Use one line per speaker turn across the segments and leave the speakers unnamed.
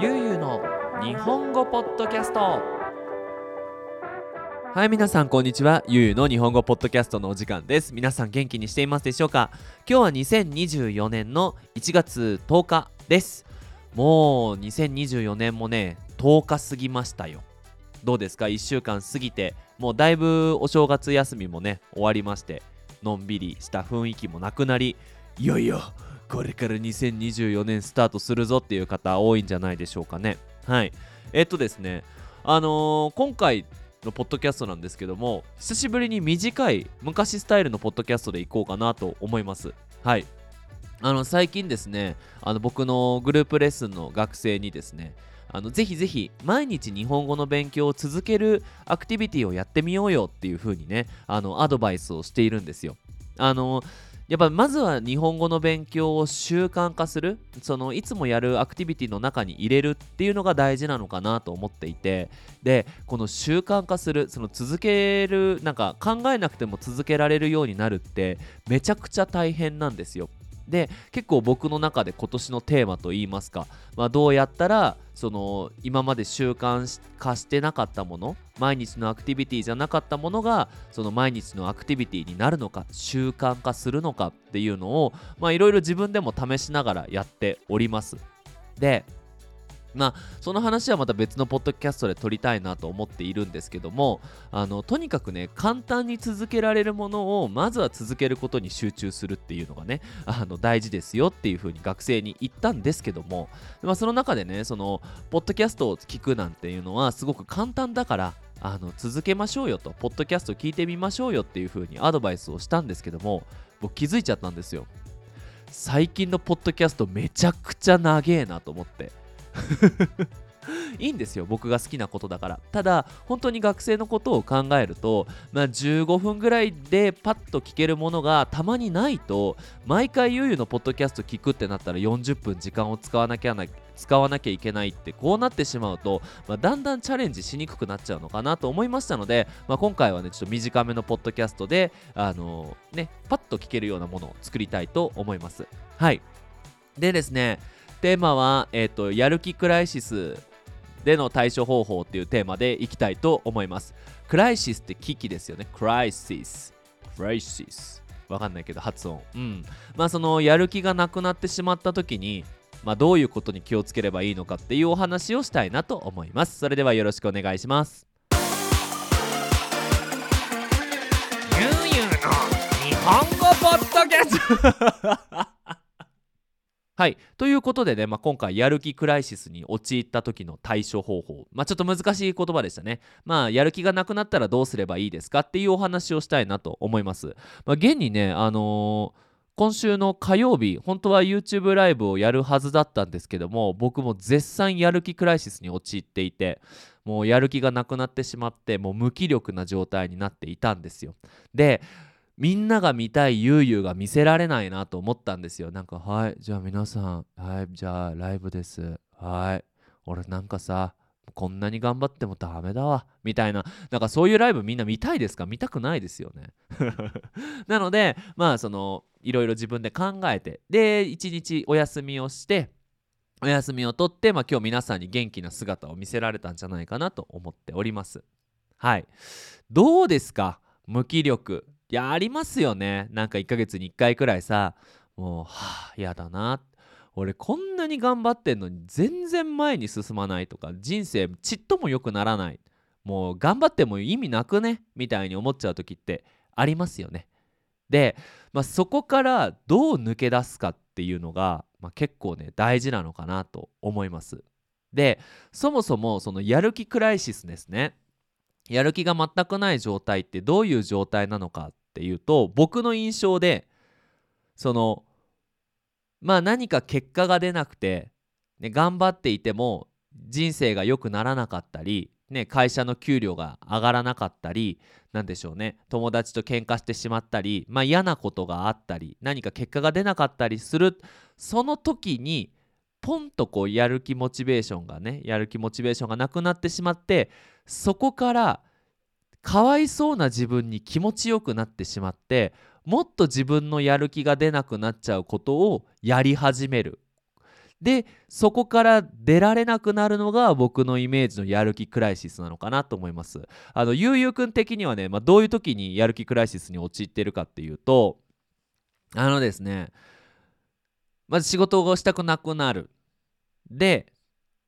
ゆうゆうの日本語ポッドキャスト。はい皆さんこんにちは。ゆうゆうの日本語ポッドキャストのお時間です。皆さん元気にしていますでしょうか？今日は2024年の1月10日です。もう2024年もね10日過ぎましたよ。どうですか？1週間過ぎてもうだいぶお正月休みもね終わりましてのんびりした雰囲気もなくなりいよいよこれから2024年スタートするぞっていう方多いんじゃないでしょうかね。はい。えっとですねあのー、今回のポッドキャストなんですけども久しぶりに短い昔スタイルのポッドキャストでいこうかなと思います。はい。あの最近ですねあの僕のグループレッスンの学生にですねあのぜひぜひ毎日日本語の勉強を続けるアクティビティをやってみようよっていう風にねあのアドバイスをしているんですよ。あのやっぱまずは日本語の勉強を習慣化する。そのいつもやるアクティビティの中に入れるっていうのが大事なのかなと思っていて。でこの習慣化するその続けるなんか考えなくても続けられるようになるってめちゃくちゃ大変なんですよ。で結構僕の中で今年のテーマといいますか、まあ、どうやったらその今まで習慣化してなかったもの毎日のアクティビティじゃなかったものがその毎日のアクティビティになるのか習慣化するのかっていうのをいろいろ自分でも試しながらやっております。でまあその話はまた別のポッドキャストで撮りたいなと思っているんですけどもあのとにかくね簡単に続けられるものをまずは続けることに集中するっていうのがねあの大事ですよっていうふうに学生に言ったんですけども、まあ、その中でねそのポッドキャストを聞くなんていうのはすごく簡単だからあの続けましょうよとポッドキャスト聞いてみましょうよっていうふうにアドバイスをしたんですけども僕気づいちゃったんですよ。最近のポッドキャストめちゃくちゃ長えなと思って。いいんですよ僕が好きなことだから。ただ本当に学生のことを考えると、まあ、15分ぐらいでパッと聞けるものがたまにないと毎回ゆうゆうのポッドキャスト聞くってなったら40分時間を使わなきゃな使わなきゃいけないってこうなってしまうと、まあ、だんだんチャレンジしにくくなっちゃうのかなと思いましたので、まあ、今回はねちょっと短めのポッドキャストであのー、ねパッと聞けるようなものを作りたいと思います。はい。でですねテーマは、えーと、やる気クライシスでの対処方法っていうテーマでいきたいと思います。クライシスって危機ですよね。クライシス。クライシス。わかんないけど発音。うん。まあそのやる気がなくなってしまった時に、まあどういうことに気をつければいいのかっていうお話をしたいなと思います。それではよろしくお願いします。
ゆうゆうの日本語ポッドキャスト
はい。ということでね、まあ、今回、やる気クライシスに陥った時の対処方法。まあ、ちょっと難しい言葉でしたね。まあ、やる気がなくなったらどうすればいいですかっていうお話をしたいなと思います。まあ、現にね、あのー今週の火曜日、本当は YouTube ライブをやるはずだったんですけども、僕も絶賛やる気クライシスに陥っていて、もうやる気がなくなってしまって、もう無気力な状態になっていたんですよ。で、みんなが見たいゆうゆうが見せられないなと思ったんですよ。なんかはいじゃあ皆さんはいじゃあライブです。はい俺なんかさこんなに頑張ってもダメだわ。みたいななんかそういうライブみんな見たいですか？見たくないですよね。なのでまあそのいろいろ自分で考えてで一日お休みをしてお休みをとって、まあ、今日皆さんに元気な姿を見せられたんじゃないかなと思っております。はい。どうですか？無気力。いやありますよね。なんか1ヶ月に1回くらいさもうはあやだな。俺こんなに頑張ってんのに全然前に進まないとか人生ちっとも良くならない。もう頑張っても意味なくね？みたいに思っちゃう時ってありますよね。で、まあ、そこからどう抜け出すかっていうのが、まあ、結構ね大事なのかなと思います。でそもそもそのやる気クライシスですね。やる気が全くない状態ってどういう状態なのかっていうと僕の印象でそのまあ何か結果が出なくて、ね、頑張っていても人生が良くならなかったり、ね、会社の給料が上がらなかったり何でしょうね友達と喧嘩してしまったり、まあ、嫌なことがあったり何か結果が出なかったりするその時にポンとこうやる気モチベーションがねやる気モチベーションがなくなってしまってそこからかわいそうな自分に気持ちよくなってしまってもっと自分のやる気が出なくなっちゃうことをやり始める。でそこから出られなくなるのが僕のイメージのやる気クライシスなのかなと思います。あのゆうゆうくん的にはね、まあ、どういう時にやる気クライシスに陥ってるかっていうとあのですねまず仕事をしたくなくなる。で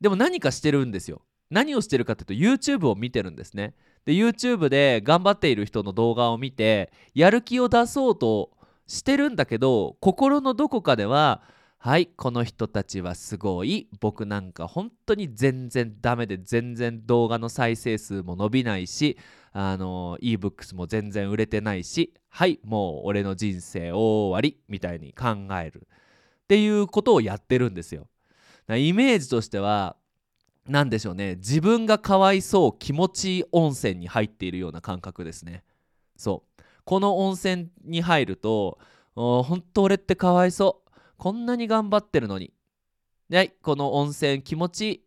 でも何かしてるんですよ。何をしてるかっていうと YouTube を見てるんですね。で YouTube で頑張っている人の動画を見てやる気を出そうとしてるんだけど心のどこかでははいこの人たちはすごい。僕なんか本当に全然ダメで全然動画の再生数も伸びないしあの ebooks も全然売れてないしはいもう俺の人生終わりみたいに考える。っていうことをやってるんですよイメージとしては何でしょうね自分がかわいそう気持ちいい温泉に入っているような感覚ですねそうこの温泉に入ると本当俺ってかわいそうこんなに頑張ってるのに。はいこの温泉気持ちいい。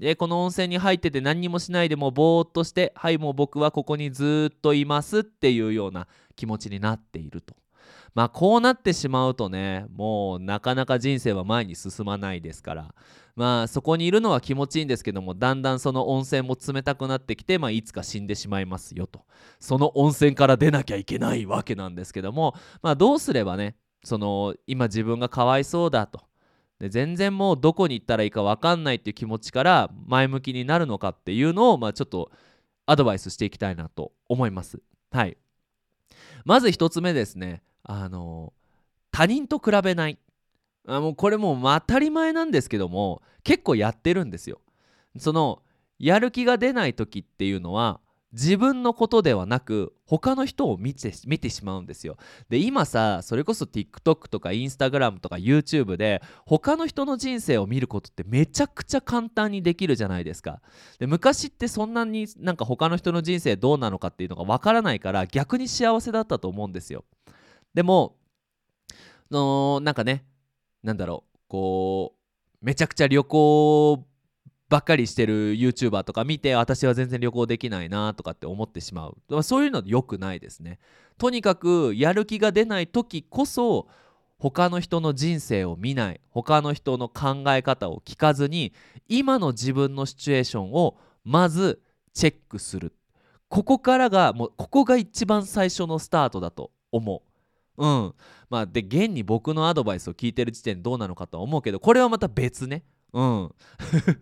でこの温泉に入ってて何にもしないでもぼーっとしてはいもう僕はここにずっといますっていうような気持ちになっていると。まあこうなってしまうとねもうなかなか人生は前に進まないですから。まあそこにいるのは気持ちいいんですけどもだんだんその温泉も冷たくなってきて、まあ、いつか死んでしまいますよと。その温泉から出なきゃいけないわけなんですけどもまあどうすればねその今自分がかわいそうだと。で全然もうどこに行ったらいいか分かんないっていう気持ちから前向きになるのかっていうのを、まあ、ちょっとアドバイスしていきたいなと思います。はい、まず1つ目ですね。あの他人と比べない。あもうこれもう当たり前なんですけども結構やってるんですよ。そのやる気が出ない時っていうのは自分のことではなく他の人を見て見てしまうんですよ。で今さそれこそ TikTok とか Instagram とか YouTube で他の人の人生を見ることってめちゃくちゃ簡単にできるじゃないですか。で昔ってそんなになんか他の人の人生どうなのかっていうのがわからないから逆に幸せだったと思うんですよ。でものなんかねなんだろうこうめちゃくちゃ旅行ばっかりしてる YouTuber とか見て私は全然旅行できないなとかって思ってしまう。そういうの良くないですね。とにかくやる気が出ない時こそ他の人の人生を見ない他の人の考え方を聞かずに今の自分のシチュエーションをまずチェックする。ここからがもうここが一番最初のスタートだと思う。うん。まあで現に僕のアドバイスを聞いてる時点どうなのかとは思うけどこれはまた別ね。うん。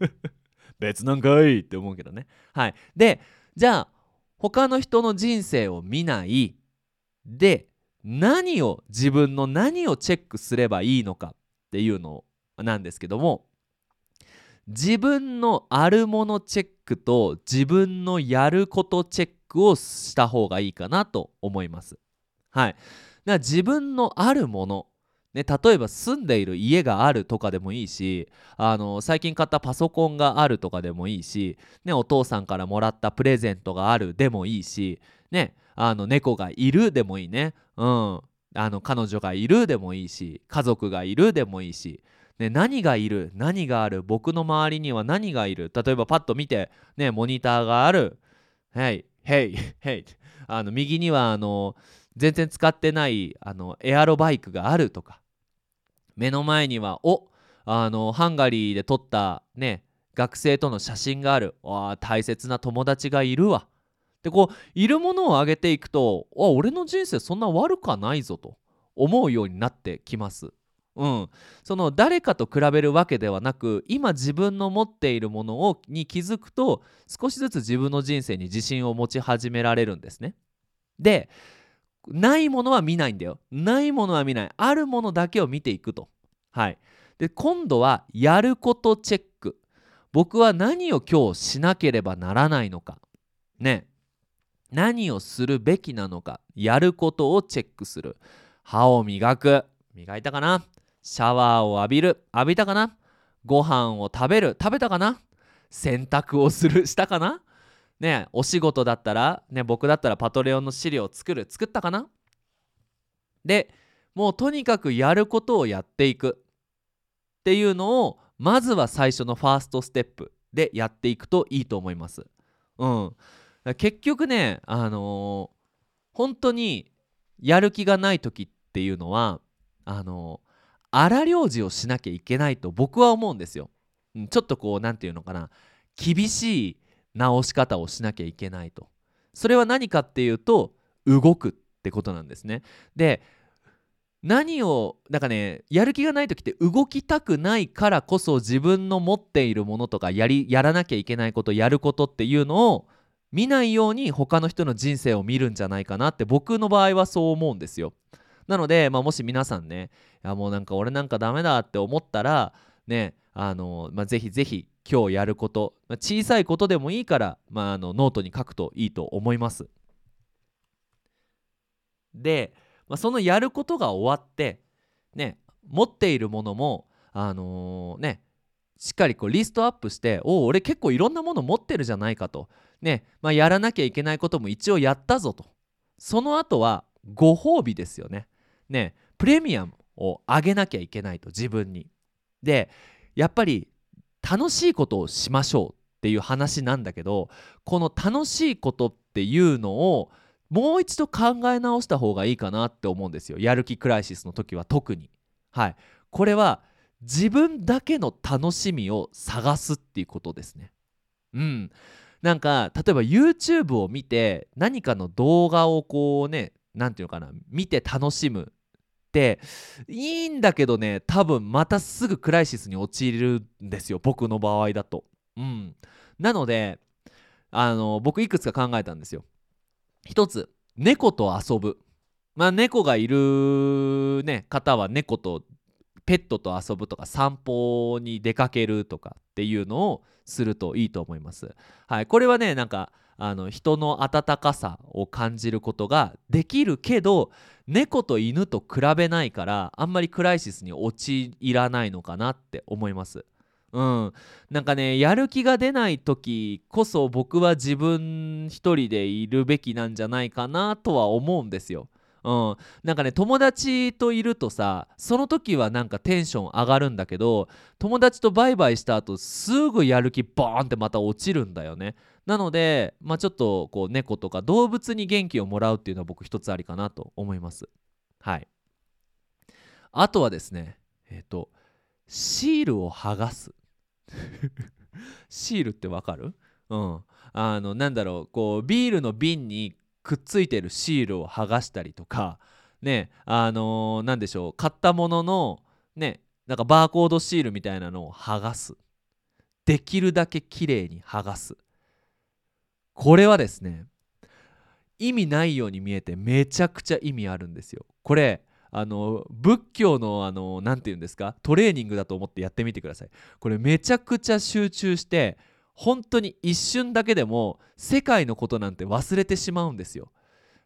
別なんかいって思うけどね。はい。でじゃあ他の人の人生を見ない。で何を自分の何をチェックすればいいのかっていうのなんですけども。自分のあるものチェックと自分のやることチェックをした方がいいかなと思います。はい。だから自分のあるもの。ね、例えば住んでいる家があるとかでもいいしあの最近買ったパソコンがあるとかでもいいし、ね、お父さんからもらったプレゼントがあるでもいいし、ね、あの猫がいるでもいいね、うん、あの彼女がいるでもいいし家族がいるでもいいし、ね、何がいる何がある僕の周りには何がいる。例えばパッと見て、ね、モニターがある「ヘイヘイヘイ」あの右にはあの全然使ってないあのエアロバイクがあるとか目の前にはおあのハンガリーで撮ったね学生との写真があるあ大切な友達がいるわでこういるものを上げていくとあ俺の人生そんな悪くはないぞと思うようになってきます。うん、その誰かと比べるわけではなく今自分の持っているものをに気づくと少しずつ自分の人生に自信を持ち始められるんですね。でないものは見ないんだよ。ないものは見ない。あるものだけを見ていくと。はい。で今度はやることチェック。僕は何を今日しなければならないのか。ね。何をするべきなのか。やることをチェックする。歯を磨く。磨いたかな？シャワーを浴びる。浴びたかな？ご飯を食べる。食べたかな？洗濯をする。したかな？ねお仕事だったらね僕だったらパトレオンの資料を作る作ったかな？でもうとにかくやることをやっていくっていうのをまずは最初のファーストステップでやっていくといいと思います。うん、結局ねあのー、本当にやる気がない時っていうのはあの荒療治をしなきゃいけないと僕は思うんですよ。うんちょっとこう何て言うのかな厳しい治し方をしなきゃいけないと。それは何かっていうと動くってことなんですね。で何をなんかねやる気がない時って動きたくないからこそ自分の持っているものとかやりやらなきゃいけないことやることっていうのを見ないように他の人の人生を見るんじゃないかなって僕の場合はそう思うんですよ。なので、まあ、もし皆さんねいやもうなんか俺なんかダメだって思ったらねあの、まあ、ぜひぜひ今日やること、まあ小さいことでもいいから、まあ、あのノートに書くといいと思います。で、まあ、そのやることが終わってね持っているものもあのーねしっかりこうリストアップしておお俺結構いろんなもの持ってるじゃないかと。ね、まあ、やらなきゃいけないことも一応やったぞと。その後はご褒美ですよね。ねプレミアムを上げなきゃいけないと自分に。でやっぱり楽しいことをしましょうっていう話なんだけどこの楽しいことっていうのをもう一度考え直した方がいいかなって思うんですよ。やる気クライシスの時は特に。はい。これは自分だけの楽しみを探すっていうことですね。うん。なんか例えば YouTube を見て何かの動画をこうね何て言うのかな見て楽しむっていいんだけどね多分またすぐクライシスに陥るんですよ僕の場合だと。うん。なのであの僕いくつか考えたんですよ。一つ猫と遊ぶ。まあ猫がいるね方は猫とペットと遊ぶとか散歩に出かけるとかっていうのをするといいと思います。はい、これはねなんかあの人の温かさを感じることができるけど猫と犬と比べないからあんまりクライシスに陥らないのかなって思います。うん、なんかねやる気が出ない時こそ僕は自分一人でいるべきなんじゃないかなとは思うんですよ。うん、なんかね友達といるとさその時はなんかテンション上がるんだけど友達とバイバイした後すぐやる気ボーンってまた落ちるんだよねなのでまあちょっとこう猫とか動物に元気をもらうっていうのは僕一つありかなと思います。はい。あとはですねえっ、とシールを剥がす。シールってわかる？うん。あのなんだろうこうビールの瓶にくっついてるシールを剥がしたりとかねあのーでしょう買ったもののねなんかバーコードシールみたいなのを剥がす。できるだけ綺麗に剥がす。これはですね意味ないように見えてめちゃくちゃ意味あるんですよ。これあの仏教のあの何て言うんですか？トレーニングだと思ってやってみてください。これめちゃくちゃ集中して本当に一瞬だけでも世界のことなんて忘れてしまうんですよ。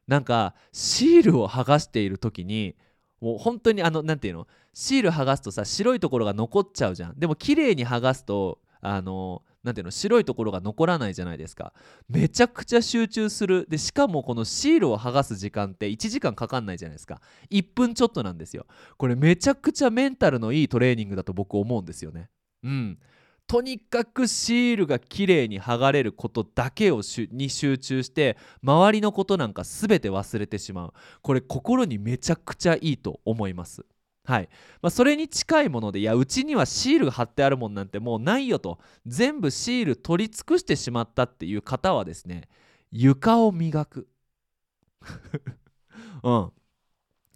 なんかシールを剥がしている時にもう本当にあの何て言うの？シール剥がすとさ白いところが残っちゃうじゃん。でも綺麗に剥がすとあのなんていうの白いところが残らないじゃないですか。めちゃくちゃ集中する。でしかもこのシールを剥がす時間って1時間かかんないじゃないですか。1分ちょっとなんですよ。これめちゃくちゃメンタルのいいトレーニングだと僕思うんですよね。うん。とにかくシールが綺麗に剥がれることだけをに集中して周りのことなんか全て忘れてしまう。これ心にめちゃくちゃいいと思います。はい。まあ、それに近いものでいやうちにはシール貼ってあるもんなんてもうないよと。全部シール取り尽くしてしまったっていう方はですね床を磨く。うん。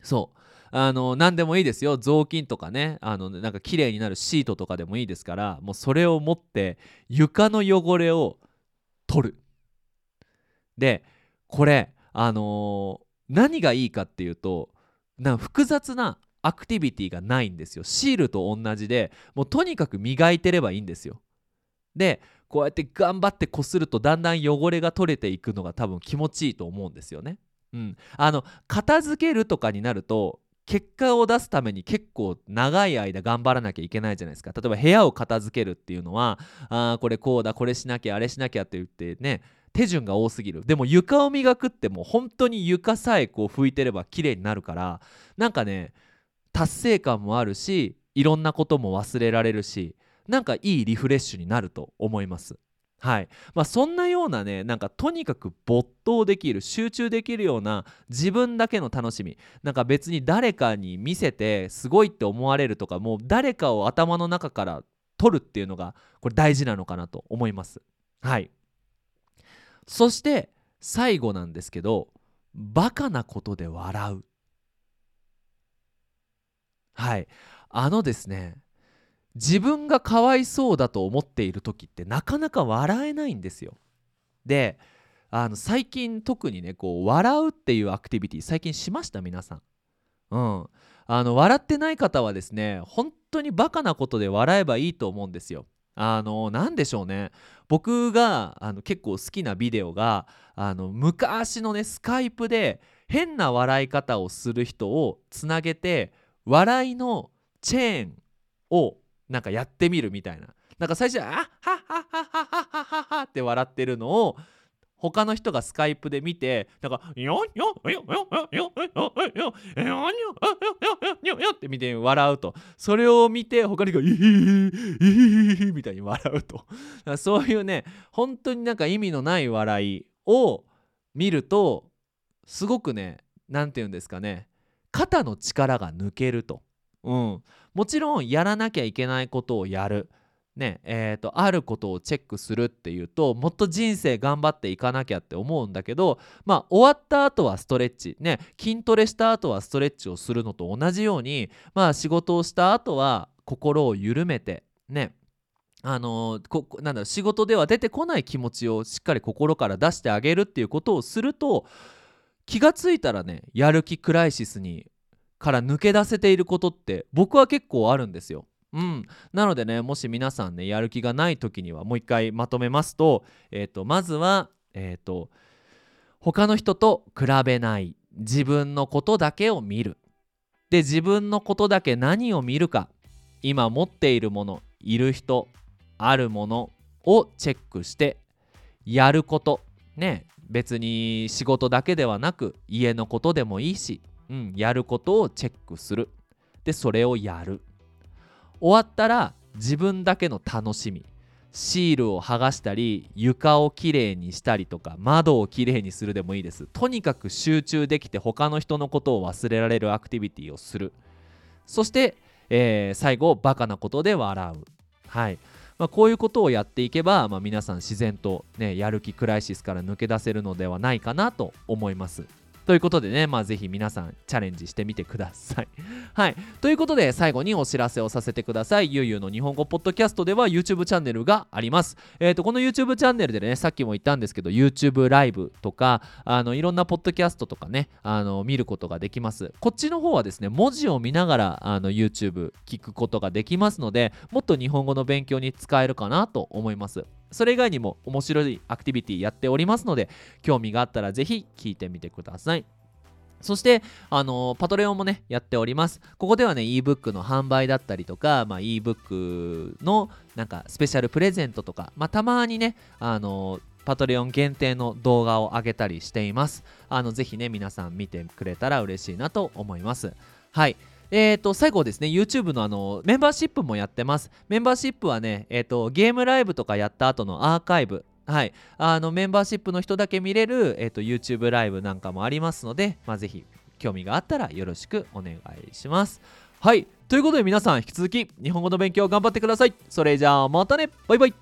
そう。あの何でもいいですよ。雑巾とかねあのなんか綺麗になるシートとかでもいいですからもうそれを持って床の汚れを取る。でこれあのー何がいいかっていうとなんか複雑なアクティビティがないんですよ。シールと同じでもうとにかく磨いてればいいんですよ。でこうやって頑張ってこするとだんだん汚れが取れていくのが多分気持ちいいと思うんですよね。うん。あの片付けるとかになると結果を出すために結構長い間頑張らなきゃいけないじゃないですか。例えば部屋を片付けるっていうのはあーこれこうだこれしなきゃあれしなきゃって言ってね手順が多すぎる。でも床を磨くってもう本当に床さえこう拭いてれば綺麗になるからなんかね達成感もあるしいろんなことも忘れられるしなんかいいリフレッシュになると思います。はい。まあ、そんなようなねなんかとにかく没頭できる集中できるような自分だけの楽しみ。なんか別に誰かに見せてすごいって思われるとかもう誰かを頭の中から取るっていうのがこれ大事なのかなと思います。はい。そして最後なんですけどバカなことで笑う。はい。あのですね自分がかわいそうだと思っている時ってなかなか笑えないんですよ。であの最近特にねこう笑うっていうアクティビティ最近しました皆さん。うん。あの笑ってない方はですね本当にバカなことで笑えばいいと思うんですよ。あの何でしょうね。僕があの結構好きなビデオがあの昔のねスカイプで変な笑い方をする人をつなげて笑いのチェーンをなんかやってみるみたいな。なんか最初は「あっはっはっはっはっはっはっは」って笑ってるのを他の人がスカイプで見てなんか「よんよんよんよんよんよんよんよんよんよんよんよんって見て笑うと。それを見て他にが「イヒヒヒヒヒ」みたいに笑うとそういうね本当になんか意味のない笑いを見るとすごくね何て言うんですかね肩の力が抜けると。うん、もちろんやらなきゃいけないことをやる、ねえーと、あることをチェックするっていうともっと人生頑張っていかなきゃって思うんだけどまあ終わった後はストレッチ。ね筋トレした後はストレッチをするのと同じようにまあ仕事をした後は心を緩めて。ねあのー、こなんだろ仕事では出てこない気持ちをしっかり心から出してあげるっていうことをすると気がついたらねやる気クライシスにから抜け出せていることって僕は結構あるんですよ。うん、なのでねもし皆さんねやる気がない時にはもう一回まとめますと,、えーと、まずは、えーと他の人と比べない。自分のことだけを見る。で自分のことだけ何を見るか。今持っているものいる人あるものをチェックしてやること。ね。別に仕事だけではなく家のことでもいいしうん、やることをチェックする。でそれをやる。終わったら自分だけの楽しみ。シールを剥がしたり床をきれいにしたりとか窓をきれいにするでもいいです。とにかく集中できて他の人のことを忘れられるアクティビティをする。そして、えー、最後バカなことで笑う。はい。まあ、こういうことをやっていけば、まあ、皆さん自然と、ね、やる気クライシスから抜け出せるのではないかなと思います。ということでね、まあ、ぜひ皆さんチャレンジしてみてください。はい。ということで、最後にお知らせをさせてください。ゆうゆうの日本語ポッドキャストでは YouTube チャンネルがあります。えっ、ー、と、この YouTube チャンネルでね、さっきも言ったんですけど、YouTube ライブとか、あの、いろんなポッドキャストとかね、あの、見ることができます。こっちの方はですね、文字を見ながら、あの、YouTube 聞くことができますので、もっと日本語の勉強に使えるかなと思います。それ以外にも面白いアクティビティやっておりますので、興味があったらぜひ聞いてみてください。そして、あのパトレオンもね、やっております。ここではね、ebook の販売だったりとか、まあ、ebook のなんかスペシャルプレゼントとか、まあ、たまにね、あのパトレオン限定の動画を上げたりしています。あのぜひね、皆さん見てくれたら嬉しいなと思います。はい。えーと、最後ですね、YouTube のあのメンバーシップもやってます。メンバーシップはね、えーとゲームライブとかやった後のアーカイブ、はい、あのメンバーシップの人だけ見れる、えーと、YouTube ライブなんかもありますので、まあ、ぜひ興味があったらよろしくお願いします。はい、ということで皆さん引き続き日本語の勉強頑張ってください。それじゃあまたねバイバイ